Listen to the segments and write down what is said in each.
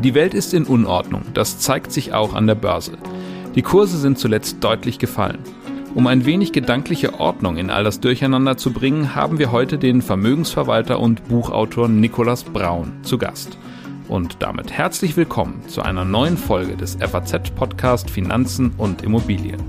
Die Welt ist in Unordnung, das zeigt sich auch an der Börse. Die Kurse sind zuletzt deutlich gefallen. Um ein wenig gedankliche Ordnung in all das Durcheinander zu bringen, haben wir heute den Vermögensverwalter und Buchautor Nikolaus Braun zu Gast. Und damit herzlich willkommen zu einer neuen Folge des FAZ-Podcast Finanzen und Immobilien.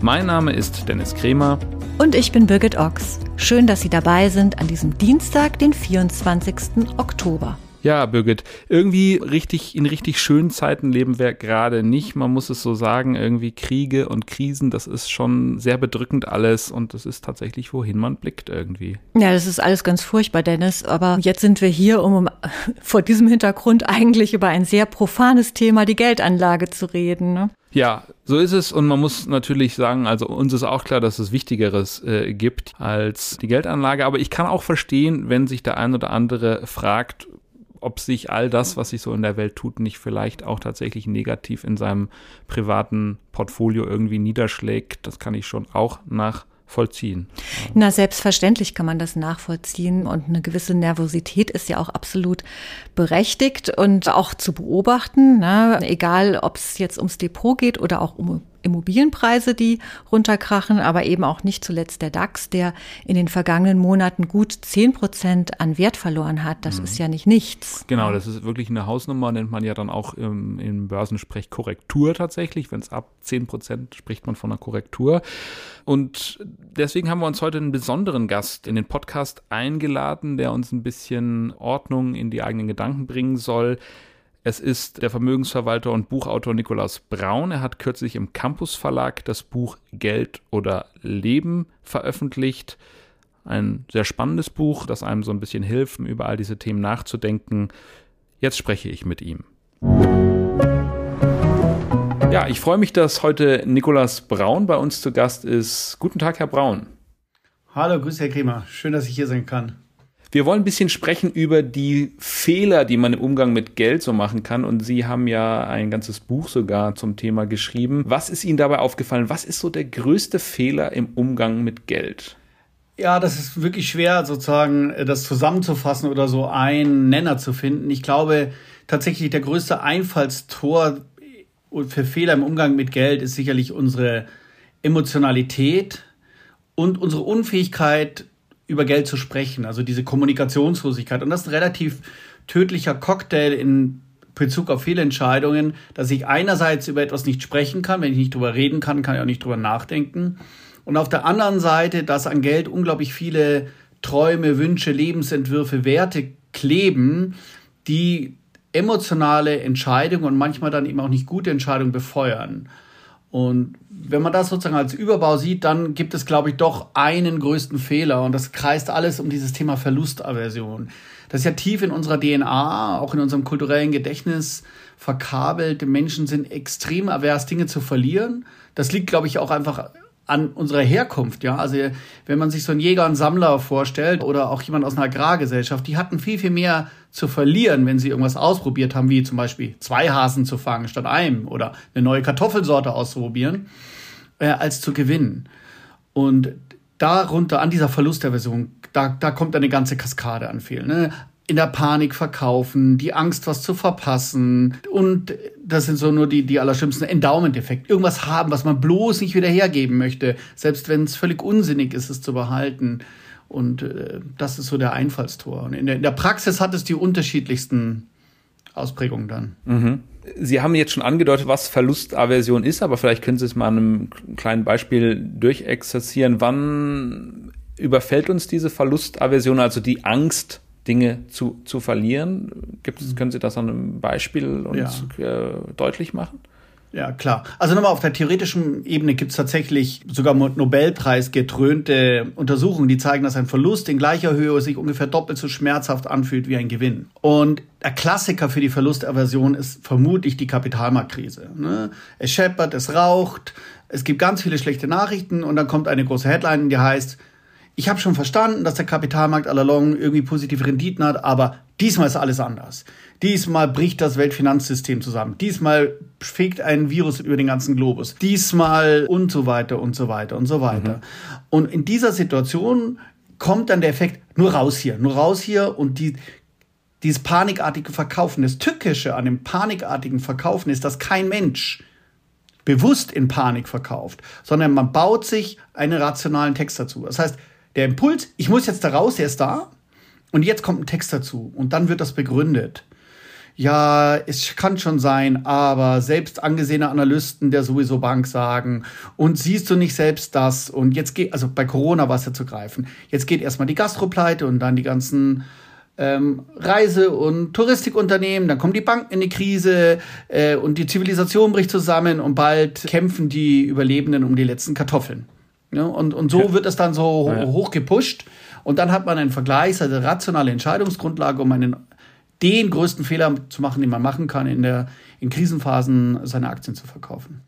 Mein Name ist Dennis Kremer. Und ich bin Birgit Ochs. Schön, dass Sie dabei sind an diesem Dienstag, den 24. Oktober. Ja, Birgit, irgendwie richtig, in richtig schönen Zeiten leben wir gerade nicht. Man muss es so sagen, irgendwie Kriege und Krisen, das ist schon sehr bedrückend alles und das ist tatsächlich, wohin man blickt irgendwie. Ja, das ist alles ganz furchtbar, Dennis. Aber jetzt sind wir hier, um, vor diesem Hintergrund eigentlich über ein sehr profanes Thema, die Geldanlage, zu reden. Ne? Ja, so ist es und man muss natürlich sagen, also uns ist auch klar, dass es Wichtigeres äh, gibt als die Geldanlage, aber ich kann auch verstehen, wenn sich der ein oder andere fragt, ob sich all das, was sich so in der Welt tut, nicht vielleicht auch tatsächlich negativ in seinem privaten Portfolio irgendwie niederschlägt. Das kann ich schon auch nachvollziehen. Na, selbstverständlich kann man das nachvollziehen und eine gewisse Nervosität ist ja auch absolut berechtigt und auch zu beobachten, ne? egal ob es jetzt ums Depot geht oder auch um Immobilienpreise, die runterkrachen, aber eben auch nicht zuletzt der DAX, der in den vergangenen Monaten gut zehn Prozent an Wert verloren hat. Das mhm. ist ja nicht nichts. Genau, das ist wirklich eine Hausnummer, nennt man ja dann auch im, im Börsensprech Korrektur tatsächlich. Wenn es ab zehn Prozent spricht man von einer Korrektur. Und deswegen haben wir uns heute einen besonderen Gast in den Podcast eingeladen, der uns ein bisschen Ordnung in die eigenen Gedanken bringen soll. Es ist der Vermögensverwalter und Buchautor Nikolaus Braun. Er hat kürzlich im Campus Verlag das Buch Geld oder Leben veröffentlicht. Ein sehr spannendes Buch, das einem so ein bisschen hilft, über all diese Themen nachzudenken. Jetzt spreche ich mit ihm. Ja, ich freue mich, dass heute Nikolaus Braun bei uns zu Gast ist. Guten Tag, Herr Braun. Hallo, grüß Herr Kremer. Schön, dass ich hier sein kann. Wir wollen ein bisschen sprechen über die Fehler, die man im Umgang mit Geld so machen kann. Und Sie haben ja ein ganzes Buch sogar zum Thema geschrieben. Was ist Ihnen dabei aufgefallen? Was ist so der größte Fehler im Umgang mit Geld? Ja, das ist wirklich schwer, sozusagen das zusammenzufassen oder so einen Nenner zu finden. Ich glaube, tatsächlich der größte Einfallstor für Fehler im Umgang mit Geld ist sicherlich unsere Emotionalität und unsere Unfähigkeit, über Geld zu sprechen, also diese Kommunikationslosigkeit. Und das ist ein relativ tödlicher Cocktail in Bezug auf viele Entscheidungen, dass ich einerseits über etwas nicht sprechen kann, wenn ich nicht drüber reden kann, kann ich auch nicht drüber nachdenken. Und auf der anderen Seite, dass an Geld unglaublich viele Träume, Wünsche, Lebensentwürfe, Werte kleben, die emotionale Entscheidungen und manchmal dann eben auch nicht gute Entscheidungen befeuern. Und wenn man das sozusagen als Überbau sieht, dann gibt es, glaube ich, doch einen größten Fehler und das kreist alles um dieses Thema Verlustaversion. Das ist ja tief in unserer DNA, auch in unserem kulturellen Gedächtnis verkabelt. Menschen sind extrem avers, Dinge zu verlieren. Das liegt, glaube ich, auch einfach an unserer Herkunft, ja. Also wenn man sich so einen Jäger und Sammler vorstellt oder auch jemand aus einer Agrargesellschaft, die hatten viel, viel mehr zu verlieren, wenn sie irgendwas ausprobiert haben, wie zum Beispiel zwei Hasen zu fangen statt einem oder eine neue Kartoffelsorte auszuprobieren, äh, als zu gewinnen. Und darunter, an dieser Verlusterversion, da, da kommt eine ganze Kaskade an Fehlen. Ne? In der Panik verkaufen, die Angst, was zu verpassen. Und das sind so nur die, die allerschlimmsten Endowment-Effekte. Irgendwas haben, was man bloß nicht wieder hergeben möchte, selbst wenn es völlig unsinnig ist, es zu behalten. Und äh, das ist so der Einfallstor. Und in der, in der Praxis hat es die unterschiedlichsten Ausprägungen dann. Mhm. Sie haben jetzt schon angedeutet, was Verlustaversion ist, aber vielleicht können Sie es mal einem kleinen Beispiel durchexerzieren. Wann überfällt uns diese Verlustaversion, also die Angst Dinge zu, zu verlieren. Gibt es, können Sie das an einem Beispiel uns ja. äh, deutlich machen? Ja, klar. Also nochmal auf der theoretischen Ebene gibt es tatsächlich sogar Nobelpreis getrönte Untersuchungen, die zeigen, dass ein Verlust in gleicher Höhe sich ungefähr doppelt so schmerzhaft anfühlt wie ein Gewinn. Und der Klassiker für die Verlustaversion ist vermutlich die Kapitalmarktkrise. Ne? Es scheppert, es raucht, es gibt ganz viele schlechte Nachrichten und dann kommt eine große Headline, die heißt, ich habe schon verstanden, dass der Kapitalmarkt allalong irgendwie positive Renditen hat, aber diesmal ist alles anders. Diesmal bricht das Weltfinanzsystem zusammen. Diesmal fegt ein Virus über den ganzen Globus. Diesmal und so weiter und so weiter und so weiter. Mhm. Und in dieser Situation kommt dann der Effekt, nur raus hier, nur raus hier und die, dieses panikartige Verkaufen. Das Tückische an dem panikartigen Verkaufen ist, dass kein Mensch bewusst in Panik verkauft, sondern man baut sich einen rationalen Text dazu. Das heißt, der Impuls, ich muss jetzt da raus, der ist da und jetzt kommt ein Text dazu und dann wird das begründet. Ja, es kann schon sein, aber selbst angesehene Analysten der sowieso Bank sagen, und siehst du nicht selbst das? Und jetzt geht, also bei Corona war es ja zu greifen. Jetzt geht erstmal die Gastropleite und dann die ganzen ähm, Reise- und Touristikunternehmen, dann kommen die Banken in die Krise äh, und die Zivilisation bricht zusammen und bald kämpfen die Überlebenden um die letzten Kartoffeln. Ja, und, und so ja. wird es dann so ja. hoch gepusht. Und dann hat man einen Vergleich, also rationale Entscheidungsgrundlage, um einen, den größten Fehler zu machen, den man machen kann, in, der, in Krisenphasen seine Aktien zu verkaufen.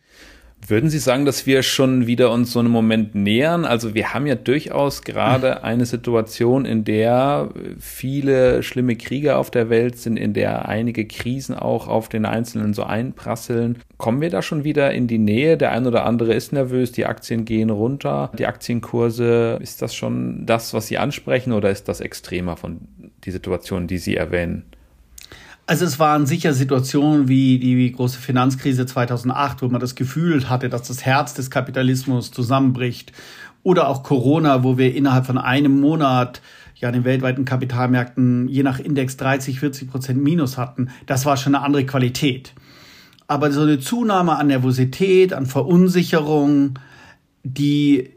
Würden Sie sagen, dass wir schon wieder uns so einem Moment nähern? Also wir haben ja durchaus gerade eine Situation, in der viele schlimme Kriege auf der Welt sind, in der einige Krisen auch auf den Einzelnen so einprasseln. Kommen wir da schon wieder in die Nähe? Der ein oder andere ist nervös, die Aktien gehen runter, die Aktienkurse. Ist das schon das, was Sie ansprechen oder ist das extremer von die Situation, die Sie erwähnen? Also es waren sicher Situationen wie die große Finanzkrise 2008, wo man das Gefühl hatte, dass das Herz des Kapitalismus zusammenbricht. Oder auch Corona, wo wir innerhalb von einem Monat ja den weltweiten Kapitalmärkten je nach Index 30, 40 Prozent Minus hatten. Das war schon eine andere Qualität. Aber so eine Zunahme an Nervosität, an Verunsicherung, die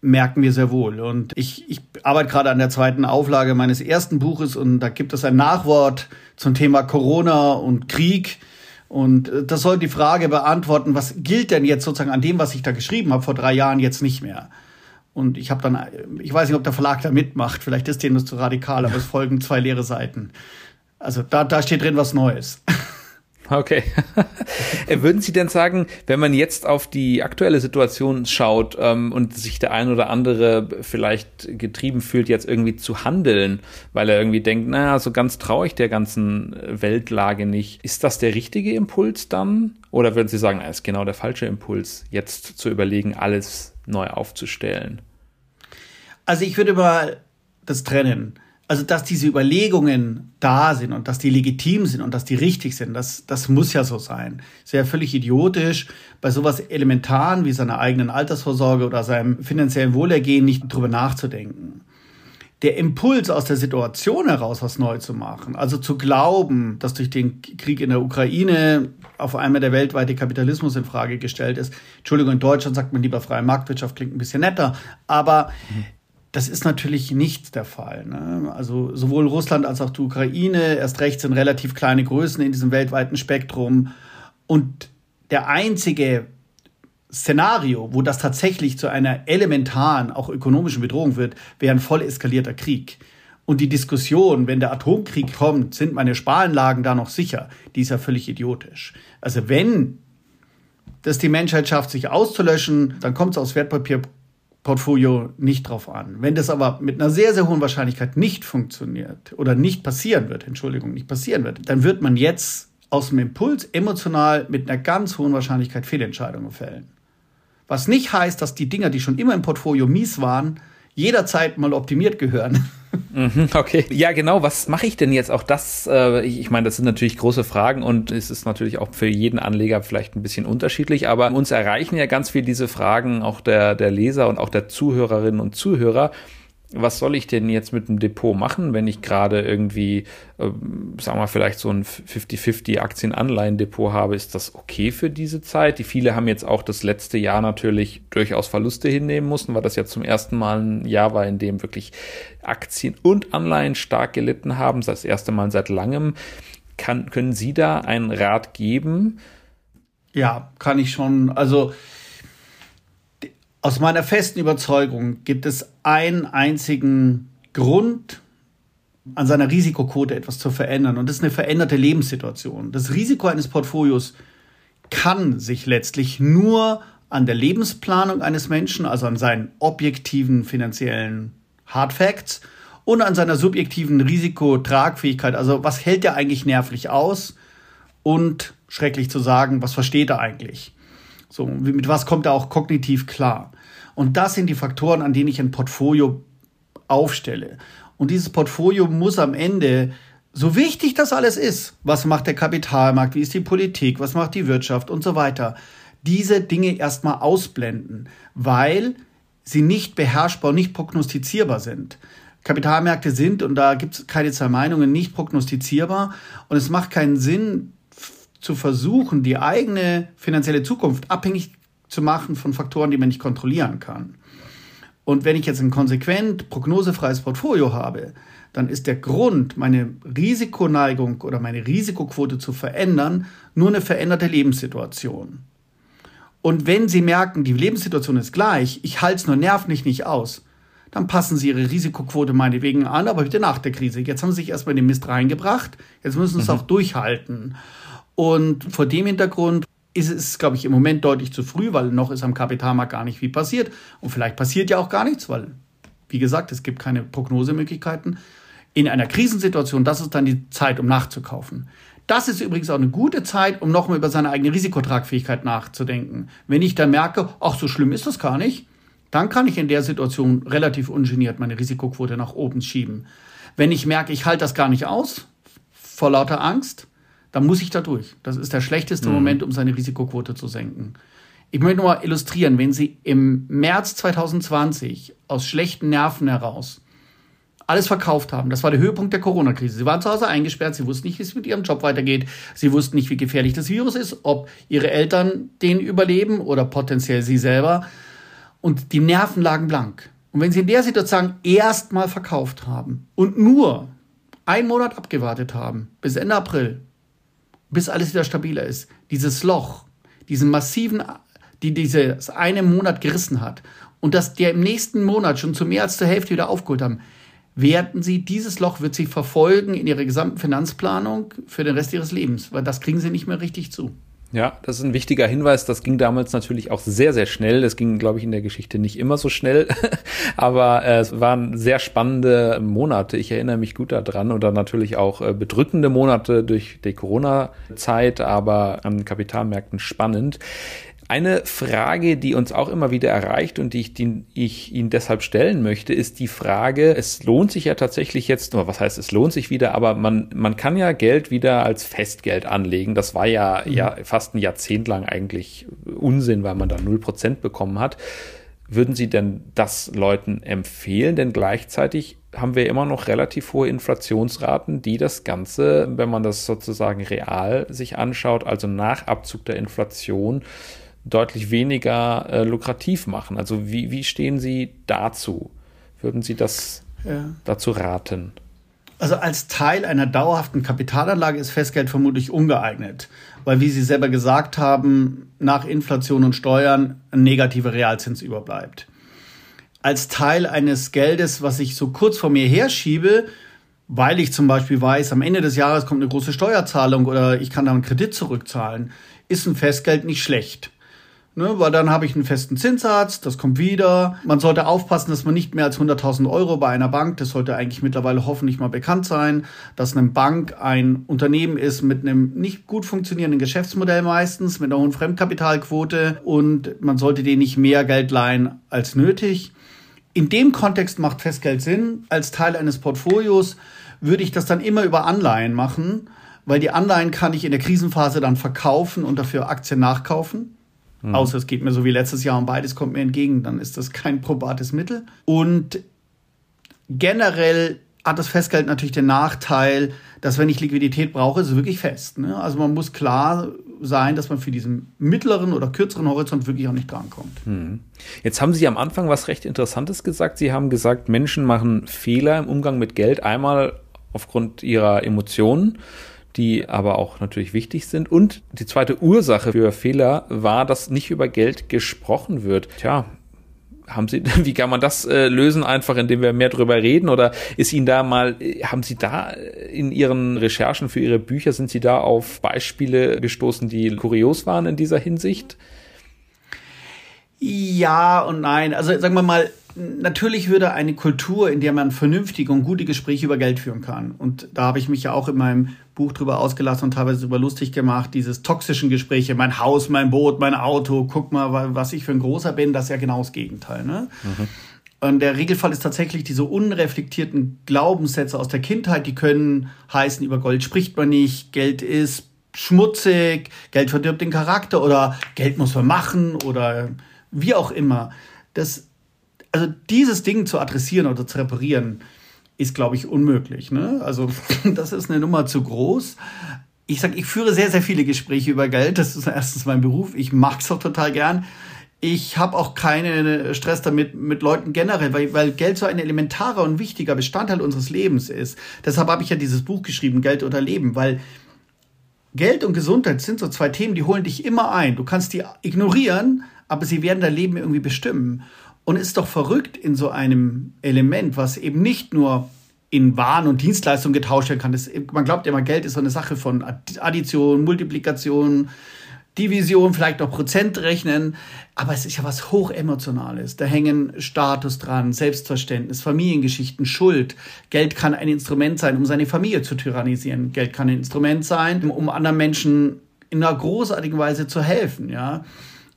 merken wir sehr wohl. Und ich, ich arbeite gerade an der zweiten Auflage meines ersten Buches und da gibt es ein Nachwort zum Thema Corona und Krieg. Und äh, das soll die Frage beantworten, was gilt denn jetzt sozusagen an dem, was ich da geschrieben habe vor drei Jahren jetzt nicht mehr? Und ich habe dann, ich weiß nicht, ob der Verlag da mitmacht, vielleicht ist denen das zu radikal, aber es folgen zwei leere Seiten. Also da, da steht drin was Neues. Okay. Äh, würden Sie denn sagen, wenn man jetzt auf die aktuelle Situation schaut ähm, und sich der ein oder andere vielleicht getrieben fühlt, jetzt irgendwie zu handeln, weil er irgendwie denkt, naja, so ganz traue ich der ganzen Weltlage nicht, ist das der richtige Impuls dann? Oder würden Sie sagen, es ist genau der falsche Impuls, jetzt zu überlegen, alles neu aufzustellen? Also ich würde mal das trennen also dass diese Überlegungen da sind und dass die legitim sind und dass die richtig sind, das, das muss ja so sein. Es wäre völlig idiotisch, bei sowas Elementaren wie seiner eigenen Altersvorsorge oder seinem finanziellen Wohlergehen nicht drüber nachzudenken. Der Impuls aus der Situation heraus, was neu zu machen, also zu glauben, dass durch den Krieg in der Ukraine auf einmal der weltweite Kapitalismus in Frage gestellt ist. Entschuldigung, in Deutschland sagt man lieber freie Marktwirtschaft, klingt ein bisschen netter, aber mhm das ist natürlich nicht der Fall. Ne? Also sowohl Russland als auch die Ukraine, erst recht sind relativ kleine Größen in diesem weltweiten Spektrum. Und der einzige Szenario, wo das tatsächlich zu einer elementaren, auch ökonomischen Bedrohung wird, wäre ein voll eskalierter Krieg. Und die Diskussion, wenn der Atomkrieg kommt, sind meine Sparanlagen da noch sicher, die ist ja völlig idiotisch. Also wenn das die Menschheit schafft, sich auszulöschen, dann kommt es aus Wertpapier Portfolio nicht drauf an. Wenn das aber mit einer sehr, sehr hohen Wahrscheinlichkeit nicht funktioniert oder nicht passieren wird, Entschuldigung, nicht passieren wird, dann wird man jetzt aus dem Impuls emotional mit einer ganz hohen Wahrscheinlichkeit Fehlentscheidungen fällen. Was nicht heißt, dass die Dinger, die schon immer im Portfolio mies waren, jederzeit mal optimiert gehören. Mhm, okay. Ja, genau. Was mache ich denn jetzt? Auch das, äh, ich meine, das sind natürlich große Fragen und es ist natürlich auch für jeden Anleger vielleicht ein bisschen unterschiedlich, aber uns erreichen ja ganz viel diese Fragen auch der, der Leser und auch der Zuhörerinnen und Zuhörer was soll ich denn jetzt mit dem Depot machen, wenn ich gerade irgendwie, äh, sagen wir vielleicht so ein 50-50 Aktien-Anleihen-Depot habe? Ist das okay für diese Zeit? Die viele haben jetzt auch das letzte Jahr natürlich durchaus Verluste hinnehmen müssen, weil das ja zum ersten Mal ein Jahr war, in dem wirklich Aktien und Anleihen stark gelitten haben. Das erste Mal seit langem. Kann, können Sie da einen Rat geben? Ja, kann ich schon. Also, aus meiner festen Überzeugung gibt es einen einzigen Grund, an seiner Risikoquote etwas zu verändern. Und das ist eine veränderte Lebenssituation. Das Risiko eines Portfolios kann sich letztlich nur an der Lebensplanung eines Menschen, also an seinen objektiven finanziellen Hard Facts und an seiner subjektiven Risikotragfähigkeit. Also was hält er eigentlich nervlich aus? Und schrecklich zu sagen, was versteht er eigentlich? So, mit was kommt er auch kognitiv klar? Und das sind die Faktoren, an denen ich ein Portfolio aufstelle. Und dieses Portfolio muss am Ende, so wichtig das alles ist, was macht der Kapitalmarkt, wie ist die Politik, was macht die Wirtschaft und so weiter, diese Dinge erstmal ausblenden, weil sie nicht beherrschbar und nicht prognostizierbar sind. Kapitalmärkte sind, und da gibt es keine zwei Meinungen, nicht prognostizierbar. Und es macht keinen Sinn zu versuchen, die eigene finanzielle Zukunft abhängig zu machen von Faktoren, die man nicht kontrollieren kann. Und wenn ich jetzt ein konsequent prognosefreies Portfolio habe, dann ist der Grund, meine Risikoneigung oder meine Risikoquote zu verändern, nur eine veränderte Lebenssituation. Und wenn Sie merken, die Lebenssituation ist gleich, ich halte es nur nervlich nicht aus, dann passen Sie Ihre Risikoquote meinetwegen an, aber bitte nach der Krise. Jetzt haben Sie sich erstmal in den Mist reingebracht, jetzt müssen Sie es mhm. auch durchhalten. Und vor dem Hintergrund ist es, glaube ich, im Moment deutlich zu früh, weil noch ist am Kapitalmarkt gar nicht viel passiert. Und vielleicht passiert ja auch gar nichts, weil, wie gesagt, es gibt keine Prognosemöglichkeiten. In einer Krisensituation, das ist dann die Zeit, um nachzukaufen. Das ist übrigens auch eine gute Zeit, um nochmal über seine eigene Risikotragfähigkeit nachzudenken. Wenn ich dann merke, ach, so schlimm ist das gar nicht, dann kann ich in der Situation relativ ungeniert meine Risikoquote nach oben schieben. Wenn ich merke, ich halte das gar nicht aus, vor lauter Angst, dann muss ich da durch. Das ist der schlechteste mhm. Moment, um seine Risikoquote zu senken. Ich möchte nur mal illustrieren, wenn Sie im März 2020 aus schlechten Nerven heraus alles verkauft haben. Das war der Höhepunkt der Corona-Krise. Sie waren zu Hause eingesperrt, sie wussten nicht, wie es mit ihrem Job weitergeht, sie wussten nicht, wie gefährlich das Virus ist, ob ihre Eltern den überleben oder potenziell sie selber. Und die Nerven lagen blank. Und wenn sie in der Situation erstmal verkauft haben und nur einen Monat abgewartet haben, bis Ende April, bis alles wieder stabiler ist, dieses Loch, diesen massiven, die dieses eine Monat gerissen hat und dass der im nächsten Monat schon zu mehr als zur Hälfte wieder aufgeholt haben, werden sie, dieses Loch wird sie verfolgen in ihrer gesamten Finanzplanung für den Rest ihres Lebens, weil das kriegen sie nicht mehr richtig zu. Ja, das ist ein wichtiger Hinweis. Das ging damals natürlich auch sehr, sehr schnell. Das ging, glaube ich, in der Geschichte nicht immer so schnell. Aber äh, es waren sehr spannende Monate. Ich erinnere mich gut daran. Dann natürlich auch äh, bedrückende Monate durch die Corona-Zeit, aber an Kapitalmärkten spannend. Eine Frage, die uns auch immer wieder erreicht und die ich, die ich Ihnen deshalb stellen möchte, ist die Frage, es lohnt sich ja tatsächlich jetzt, was heißt es lohnt sich wieder, aber man, man kann ja Geld wieder als Festgeld anlegen. Das war ja, mhm. ja fast ein Jahrzehnt lang eigentlich Unsinn, weil man da null Prozent bekommen hat. Würden Sie denn das Leuten empfehlen? Denn gleichzeitig haben wir immer noch relativ hohe Inflationsraten, die das Ganze, wenn man das sozusagen real sich anschaut, also nach Abzug der Inflation, deutlich weniger äh, lukrativ machen. Also wie, wie stehen Sie dazu? Würden Sie das ja. dazu raten? Also als Teil einer dauerhaften Kapitalanlage ist Festgeld vermutlich ungeeignet, weil wie Sie selber gesagt haben, nach Inflation und Steuern ein negativer Realzins überbleibt. Als Teil eines Geldes, was ich so kurz vor mir herschiebe, weil ich zum Beispiel weiß, am Ende des Jahres kommt eine große Steuerzahlung oder ich kann da einen Kredit zurückzahlen, ist ein Festgeld nicht schlecht. Ne, weil dann habe ich einen festen Zinssatz, das kommt wieder. Man sollte aufpassen, dass man nicht mehr als 100.000 Euro bei einer Bank, das sollte eigentlich mittlerweile hoffentlich mal bekannt sein, dass eine Bank ein Unternehmen ist mit einem nicht gut funktionierenden Geschäftsmodell meistens, mit einer hohen Fremdkapitalquote und man sollte denen nicht mehr Geld leihen als nötig. In dem Kontext macht Festgeld Sinn. Als Teil eines Portfolios würde ich das dann immer über Anleihen machen, weil die Anleihen kann ich in der Krisenphase dann verkaufen und dafür Aktien nachkaufen. Mhm. Außer es geht mir so wie letztes Jahr und beides kommt mir entgegen, dann ist das kein probates Mittel. Und generell hat das Festgeld natürlich den Nachteil, dass wenn ich Liquidität brauche, ist es wirklich fest. Ne? Also man muss klar sein, dass man für diesen mittleren oder kürzeren Horizont wirklich auch nicht drankommt. Hm. Jetzt haben Sie am Anfang was recht Interessantes gesagt. Sie haben gesagt, Menschen machen Fehler im Umgang mit Geld. Einmal aufgrund ihrer Emotionen die aber auch natürlich wichtig sind. Und die zweite Ursache für Fehler war, dass nicht über Geld gesprochen wird. Tja, haben Sie, wie kann man das äh, lösen? Einfach, indem wir mehr drüber reden? Oder ist Ihnen da mal, haben Sie da in Ihren Recherchen für Ihre Bücher, sind Sie da auf Beispiele gestoßen, die kurios waren in dieser Hinsicht? Ja und nein. Also sagen wir mal, natürlich würde eine Kultur, in der man vernünftige und gute Gespräche über Geld führen kann. Und da habe ich mich ja auch in meinem Buch drüber ausgelassen und teilweise darüber lustig gemacht, dieses toxischen Gespräche, mein Haus, mein Boot, mein Auto, guck mal, was ich für ein großer bin, das ist ja genau das Gegenteil. Ne? Mhm. Und der Regelfall ist tatsächlich diese unreflektierten Glaubenssätze aus der Kindheit, die können heißen, über Gold spricht man nicht, Geld ist schmutzig, Geld verdirbt den Charakter oder Geld muss man machen oder wie auch immer. Das, also dieses Ding zu adressieren oder zu reparieren, ist, glaube ich, unmöglich. Ne? Also das ist eine Nummer zu groß. Ich sage, ich führe sehr, sehr viele Gespräche über Geld. Das ist erstens mein Beruf. Ich mag es auch total gern ich habe auch keinen Stress damit mit Leuten generell, weil, weil Geld so ein elementarer und wichtiger Bestandteil unseres Lebens ist. Deshalb habe ich ja dieses Buch geschrieben, Geld oder Leben, weil Geld und Gesundheit sind so zwei Themen, die holen dich immer ein. Du kannst die ignorieren, aber sie werden dein Leben irgendwie bestimmen. Und ist doch verrückt in so einem Element, was eben nicht nur in Waren und Dienstleistungen getauscht werden kann. Das, man glaubt immer, Geld ist so eine Sache von Addition, Multiplikation, Division, vielleicht noch Prozent rechnen, aber es ist ja was hochemotionales. Da hängen Status dran, Selbstverständnis, Familiengeschichten, Schuld. Geld kann ein Instrument sein, um seine Familie zu tyrannisieren. Geld kann ein Instrument sein, um anderen Menschen in einer großartigen Weise zu helfen, ja.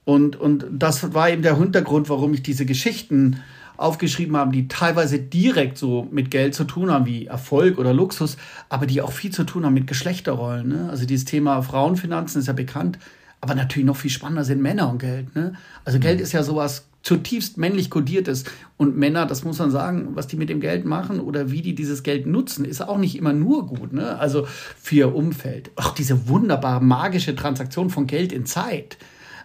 Und, und das war eben der Hintergrund, warum ich diese Geschichten aufgeschrieben habe, die teilweise direkt so mit Geld zu tun haben, wie Erfolg oder Luxus, aber die auch viel zu tun haben mit Geschlechterrollen. Ne? Also dieses Thema Frauenfinanzen ist ja bekannt. Aber natürlich noch viel spannender sind Männer und Geld. Ne? Also Geld ist ja sowas zutiefst männlich kodiertes. Und Männer, das muss man sagen, was die mit dem Geld machen oder wie die dieses Geld nutzen, ist auch nicht immer nur gut. Ne? Also für ihr Umfeld. Auch diese wunderbare magische Transaktion von Geld in Zeit.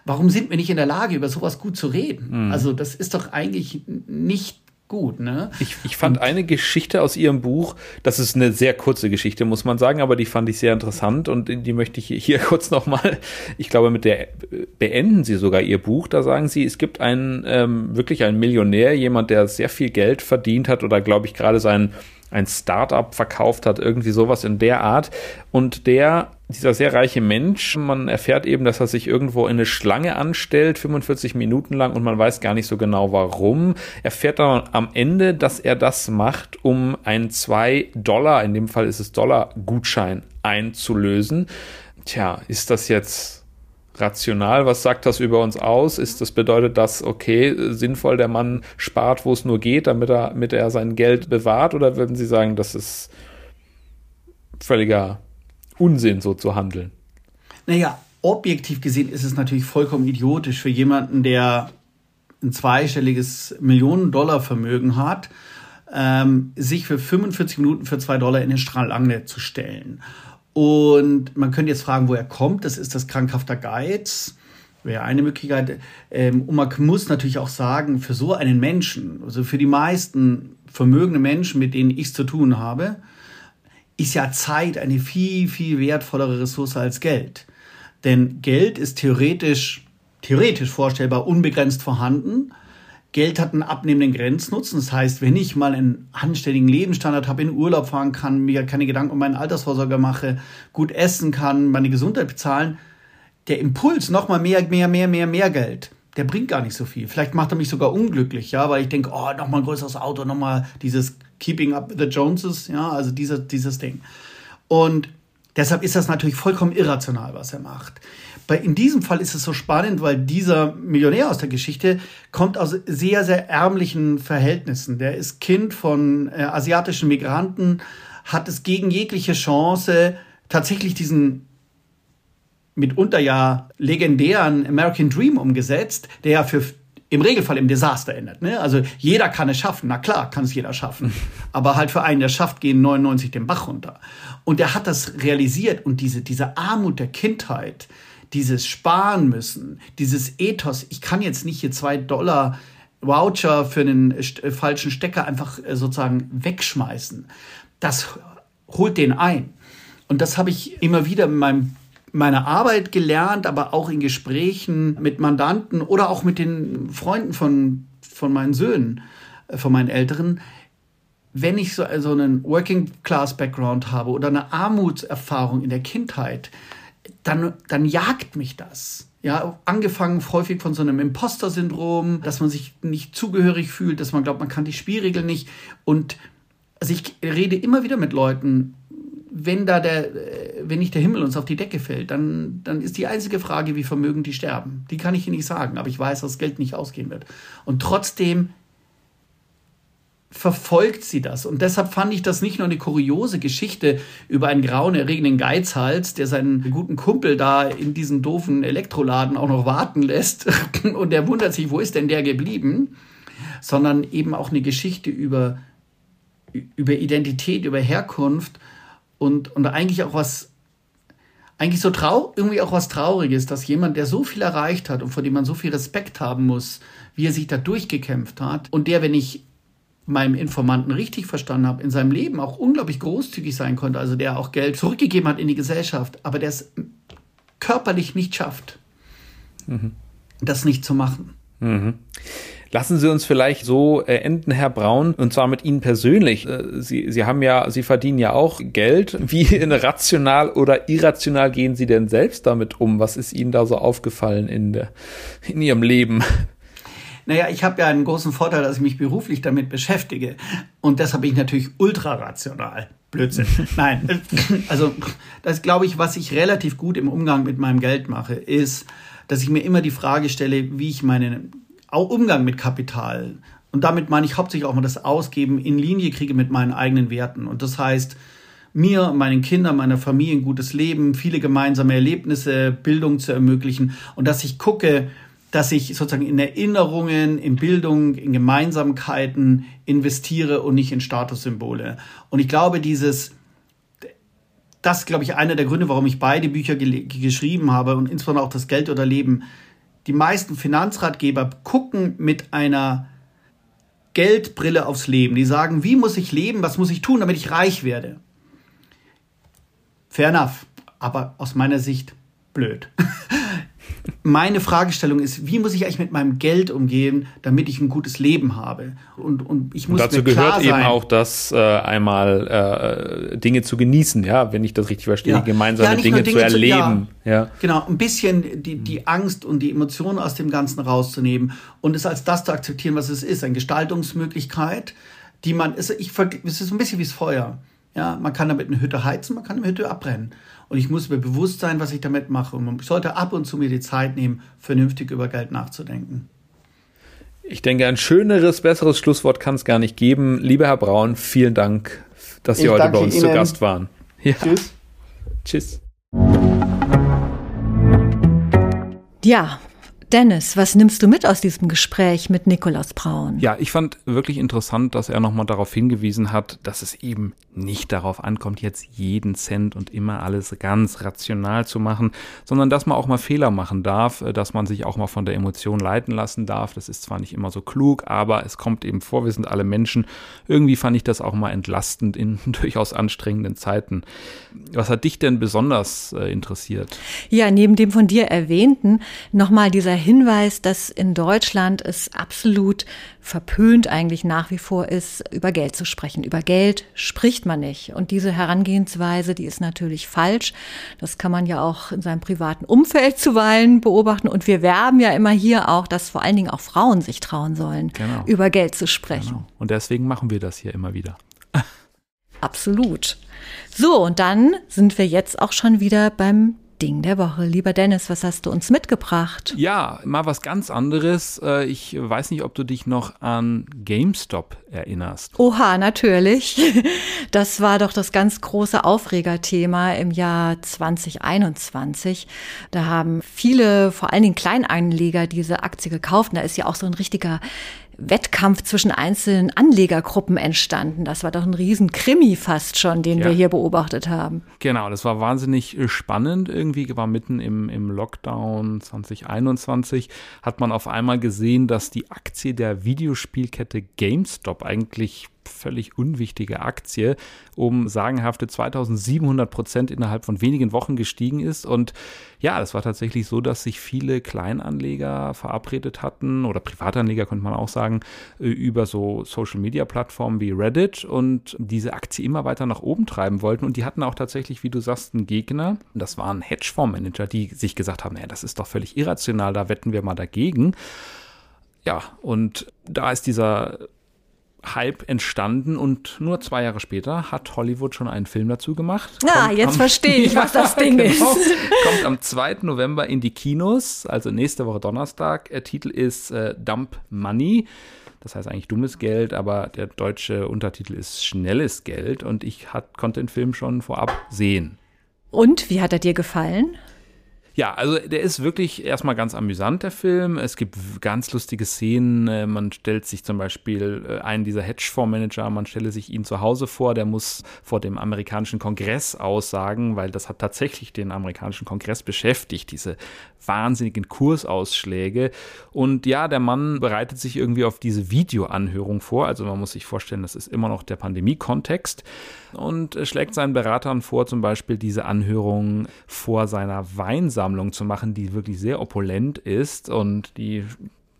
Warum sind wir nicht in der Lage, über sowas gut zu reden? Mhm. Also das ist doch eigentlich nicht gut, ne? Ich, ich fand und, eine Geschichte aus ihrem Buch, das ist eine sehr kurze Geschichte, muss man sagen, aber die fand ich sehr interessant und die möchte ich hier kurz nochmal, ich glaube, mit der beenden sie sogar ihr Buch. Da sagen sie, es gibt einen, ähm, wirklich einen Millionär, jemand, der sehr viel Geld verdient hat oder glaube ich gerade sein ein Startup verkauft hat, irgendwie sowas in der Art. Und der, dieser sehr reiche Mensch, man erfährt eben, dass er sich irgendwo in eine Schlange anstellt, 45 Minuten lang, und man weiß gar nicht so genau warum. Erfährt dann am Ende, dass er das macht, um einen 2 Dollar, in dem Fall ist es Dollar, Gutschein einzulösen. Tja, ist das jetzt rational? Was sagt das über uns aus? Ist das bedeutet das, okay, sinnvoll, der Mann spart, wo es nur geht, damit er, damit er sein Geld bewahrt? Oder würden Sie sagen, das ist völliger Unsinn, so zu handeln? Naja, objektiv gesehen ist es natürlich vollkommen idiotisch für jemanden, der ein zweistelliges Millionen-Dollar-Vermögen hat, ähm, sich für 45 Minuten für zwei Dollar in den Strahlangne zu stellen. Und man könnte jetzt fragen, woher kommt. Das ist das krankhafter Geiz. Wäre eine Möglichkeit. Ähm, und man muss natürlich auch sagen, für so einen Menschen, also für die meisten vermögende Menschen, mit denen ich es zu tun habe, ist ja Zeit eine viel, viel wertvollere Ressource als Geld. Denn Geld ist theoretisch, theoretisch vorstellbar unbegrenzt vorhanden. Geld hat einen abnehmenden Grenznutzen. Das heißt, wenn ich mal einen anständigen Lebensstandard habe, in Urlaub fahren kann, mir keine Gedanken um meinen Altersvorsorge mache, gut essen kann, meine Gesundheit bezahlen, der Impuls nochmal mehr, mehr, mehr, mehr, mehr Geld, der bringt gar nicht so viel. Vielleicht macht er mich sogar unglücklich, ja, weil ich denke, oh, nochmal ein größeres Auto, nochmal dieses Keeping Up with the Joneses, ja, also dieses, dieses Ding. Und deshalb ist das natürlich vollkommen irrational, was er macht. Bei, in diesem Fall ist es so spannend, weil dieser Millionär aus der Geschichte kommt aus sehr, sehr ärmlichen Verhältnissen. Der ist Kind von äh, asiatischen Migranten, hat es gegen jegliche Chance, tatsächlich diesen mitunter ja legendären American Dream umgesetzt, der ja für im Regelfall im Desaster endet. Ne? Also jeder kann es schaffen. Na klar, kann es jeder schaffen. Aber halt für einen, der schafft, gehen 99 den Bach runter. Und der hat das realisiert und diese, diese Armut der Kindheit, dieses Sparen müssen, dieses Ethos, ich kann jetzt nicht hier zwei Dollar Voucher für einen äh, falschen Stecker einfach äh, sozusagen wegschmeißen. Das holt den ein. Und das habe ich immer wieder in meinem, meiner Arbeit gelernt, aber auch in Gesprächen mit Mandanten oder auch mit den Freunden von, von meinen Söhnen, äh, von meinen Älteren. Wenn ich so also einen Working Class Background habe oder eine Armutserfahrung in der Kindheit, dann, dann jagt mich das. Ja, angefangen häufig von so einem Imposter-Syndrom, dass man sich nicht zugehörig fühlt, dass man glaubt, man kann die Spielregeln nicht. Und also ich rede immer wieder mit Leuten, wenn da der, äh, wenn nicht der Himmel uns auf die Decke fällt, dann, dann ist die einzige Frage, wie vermögen die sterben. Die kann ich Ihnen nicht sagen, aber ich weiß, dass das Geld nicht ausgehen wird. Und trotzdem verfolgt sie das. Und deshalb fand ich das nicht nur eine kuriose Geschichte über einen grauen, erregenden Geizhals, der seinen guten Kumpel da in diesen doofen Elektroladen auch noch warten lässt und der wundert sich, wo ist denn der geblieben, sondern eben auch eine Geschichte über, über Identität, über Herkunft und, und eigentlich auch was, eigentlich so trau irgendwie auch was Trauriges, dass jemand, der so viel erreicht hat und vor dem man so viel Respekt haben muss, wie er sich da durchgekämpft hat und der, wenn ich meinem Informanten richtig verstanden habe, in seinem Leben auch unglaublich großzügig sein konnte, also der auch Geld zurückgegeben hat in die Gesellschaft, aber der es körperlich nicht schafft, mhm. das nicht zu machen. Mhm. Lassen Sie uns vielleicht so äh, enden, Herr Braun, und zwar mit Ihnen persönlich. Äh, Sie, Sie haben ja, Sie verdienen ja auch Geld. Wie rational oder irrational gehen Sie denn selbst damit um? Was ist Ihnen da so aufgefallen in, der, in Ihrem Leben? Naja, ich habe ja einen großen Vorteil, dass ich mich beruflich damit beschäftige. Und deshalb bin ich natürlich ultra rational. Blödsinn. Nein, also das glaube ich, was ich relativ gut im Umgang mit meinem Geld mache, ist, dass ich mir immer die Frage stelle, wie ich meinen Umgang mit Kapital und damit meine ich hauptsächlich auch mal das Ausgeben in Linie kriege mit meinen eigenen Werten. Und das heißt, mir, meinen Kindern, meiner Familie ein gutes Leben, viele gemeinsame Erlebnisse, Bildung zu ermöglichen und dass ich gucke, dass ich sozusagen in Erinnerungen, in Bildung, in Gemeinsamkeiten investiere und nicht in Statussymbole. Und ich glaube, dieses, das glaube ich, einer der Gründe, warum ich beide Bücher geschrieben habe und insbesondere auch das Geld oder Leben. Die meisten Finanzratgeber gucken mit einer Geldbrille aufs Leben. Die sagen, wie muss ich leben, was muss ich tun, damit ich reich werde? Fair enough, aber aus meiner Sicht blöd. meine Fragestellung ist, wie muss ich eigentlich mit meinem Geld umgehen, damit ich ein gutes Leben habe? Und, und ich muss und dazu mir klar gehört sein, eben auch das äh, einmal äh, Dinge zu genießen, ja, wenn ich das richtig verstehe, ja. gemeinsame ja, Dinge, Dinge, zu erleben. Zu, ja, ja, Genau, ein bisschen die, die Angst und die Emotionen aus dem Ganzen rauszunehmen und es als das zu akzeptieren, was es ist, eine Gestaltungsmöglichkeit, die man, ist, ich, es ist ein bisschen wie das Feuer. Ja, man kann damit eine Hütte heizen, man kann eine Hütte abbrennen. Und ich muss mir bewusst sein, was ich damit mache. Und man sollte ab und zu mir die Zeit nehmen, vernünftig über Geld nachzudenken. Ich denke, ein schöneres, besseres Schlusswort kann es gar nicht geben. Lieber Herr Braun, vielen Dank, dass Sie ich heute bei uns Ihnen. zu Gast waren. Ja. Tschüss. Tschüss. Ja, Dennis, was nimmst du mit aus diesem Gespräch mit Nikolaus Braun? Ja, ich fand wirklich interessant, dass er nochmal darauf hingewiesen hat, dass es eben nicht darauf ankommt, jetzt jeden Cent und immer alles ganz rational zu machen, sondern dass man auch mal Fehler machen darf, äh, dass man sich auch mal von der Emotion leiten lassen darf. Das ist zwar nicht immer so klug, aber es kommt eben vor, wir sind alle Menschen. Irgendwie fand ich das auch mal entlastend in durchaus anstrengenden Zeiten. Was hat dich denn besonders äh, interessiert? Ja, neben dem von dir erwähnten nochmal dieser Hinweis, dass in Deutschland es absolut verpönt eigentlich nach wie vor ist, über Geld zu sprechen. Über Geld spricht man nicht. Und diese Herangehensweise, die ist natürlich falsch. Das kann man ja auch in seinem privaten Umfeld zuweilen beobachten. Und wir werben ja immer hier auch, dass vor allen Dingen auch Frauen sich trauen sollen, genau. über Geld zu sprechen. Genau. Und deswegen machen wir das hier immer wieder. Absolut. So, und dann sind wir jetzt auch schon wieder beim Ding der Woche. Lieber Dennis, was hast du uns mitgebracht? Ja, mal was ganz anderes. Äh, ich weiß nicht, ob du dich noch an GameStop erinnerst. Oha, natürlich. Das war doch das ganz große Aufregerthema im Jahr 2021. Da haben viele, vor allen Dingen Kleinanleger, diese Aktie gekauft. Und da ist ja auch so ein richtiger Wettkampf zwischen einzelnen Anlegergruppen entstanden. Das war doch ein Riesenkrimi fast schon, den ja. wir hier beobachtet haben. Genau, das war wahnsinnig äh, spannend irgendwie, war mitten im, im Lockdown 2021, hat man auf einmal gesehen, dass die Aktie der Videospielkette GameStop eigentlich völlig unwichtige Aktie um sagenhafte 2700 Prozent innerhalb von wenigen Wochen gestiegen ist. Und ja, es war tatsächlich so, dass sich viele Kleinanleger verabredet hatten oder Privatanleger könnte man auch sagen, äh, über so Social-Media-Plattformen wie Reddit und diese Aktie immer weiter nach oben treiben wollten. Und die hatten auch tatsächlich, wie du sagst, einen Gegner. Das waren Hedgefondsmanager, die sich gesagt haben, naja, das ist doch völlig irrational, da wetten wir mal dagegen. Ja, und da ist dieser Hype entstanden und nur zwei Jahre später hat Hollywood schon einen Film dazu gemacht. Ah, kommt jetzt verstehe ich, was das Ding genau, ist. Kommt am 2. November in die Kinos, also nächste Woche Donnerstag. Der Titel ist äh, Dump Money. Das heißt eigentlich dummes Geld, aber der deutsche Untertitel ist schnelles Geld und ich hat, konnte den Film schon vorab sehen. Und wie hat er dir gefallen? Ja, also der ist wirklich erstmal ganz amüsant, der Film. Es gibt ganz lustige Szenen. Äh, man stellt sich zum Beispiel äh, einen dieser Hedgefondsmanager, man stelle sich ihn zu Hause vor, der muss vor dem amerikanischen Kongress aussagen, weil das hat tatsächlich den amerikanischen Kongress beschäftigt, diese wahnsinnigen Kursausschläge. Und ja, der Mann bereitet sich irgendwie auf diese Videoanhörung vor. Also man muss sich vorstellen, das ist immer noch der Pandemie-Kontext und schlägt seinen Beratern vor, zum Beispiel diese Anhörung vor seiner Weinsammlung zu machen, die wirklich sehr opulent ist und die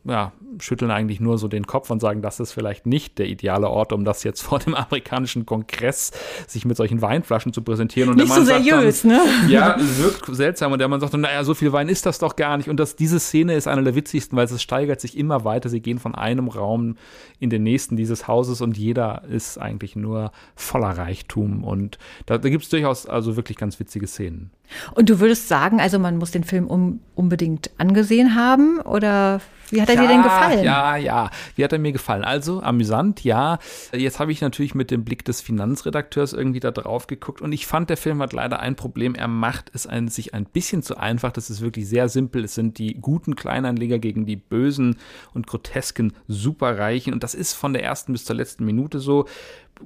ja, schütteln eigentlich nur so den Kopf und sagen, das ist vielleicht nicht der ideale Ort, um das jetzt vor dem amerikanischen Kongress sich mit solchen Weinflaschen zu präsentieren. Und nicht so seriös, dann, ne? Ja, wirkt seltsam. Und der Mann sagt dann, naja, so viel Wein ist das doch gar nicht. Und das, diese Szene ist eine der witzigsten, weil es steigert sich immer weiter. Sie gehen von einem Raum in den nächsten dieses Hauses und jeder ist eigentlich nur voller Reichtum. Und da, da gibt es durchaus also wirklich ganz witzige Szenen. Und du würdest sagen, also man muss den Film um, unbedingt angesehen haben oder wie hat er ja, dir denn gefallen? Ja, ja, wie hat er mir gefallen? Also amüsant, ja. Jetzt habe ich natürlich mit dem Blick des Finanzredakteurs irgendwie da drauf geguckt und ich fand, der Film hat leider ein Problem. Er macht es ein, sich ein bisschen zu einfach. Das ist wirklich sehr simpel. Es sind die guten Kleinanleger gegen die bösen und grotesken Superreichen und das ist von der ersten bis zur letzten Minute so.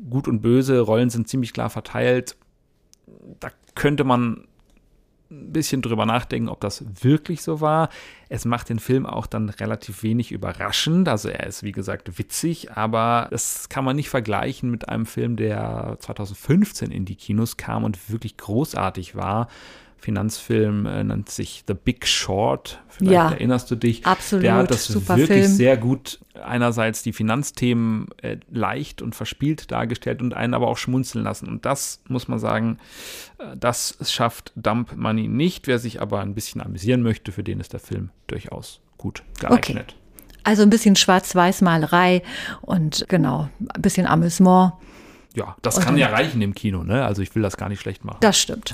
Gut und böse Rollen sind ziemlich klar verteilt. Da könnte man ein bisschen drüber nachdenken, ob das wirklich so war. Es macht den Film auch dann relativ wenig überraschend. Also er ist, wie gesagt, witzig, aber das kann man nicht vergleichen mit einem Film, der 2015 in die Kinos kam und wirklich großartig war. Finanzfilm äh, nennt sich The Big Short. Vielleicht ja, erinnerst du dich. Absolut. Der hat das super wirklich Film. sehr gut einerseits die Finanzthemen äh, leicht und verspielt dargestellt und einen aber auch schmunzeln lassen. Und das muss man sagen, äh, das schafft Dump Money nicht. Wer sich aber ein bisschen amüsieren möchte, für den ist der Film durchaus gut geeignet. Okay. Also ein bisschen Schwarz-Weiß-Malerei und genau, ein bisschen Amüsement. Ja, das kann ja reichen im Kino, ne? Also ich will das gar nicht schlecht machen. Das stimmt.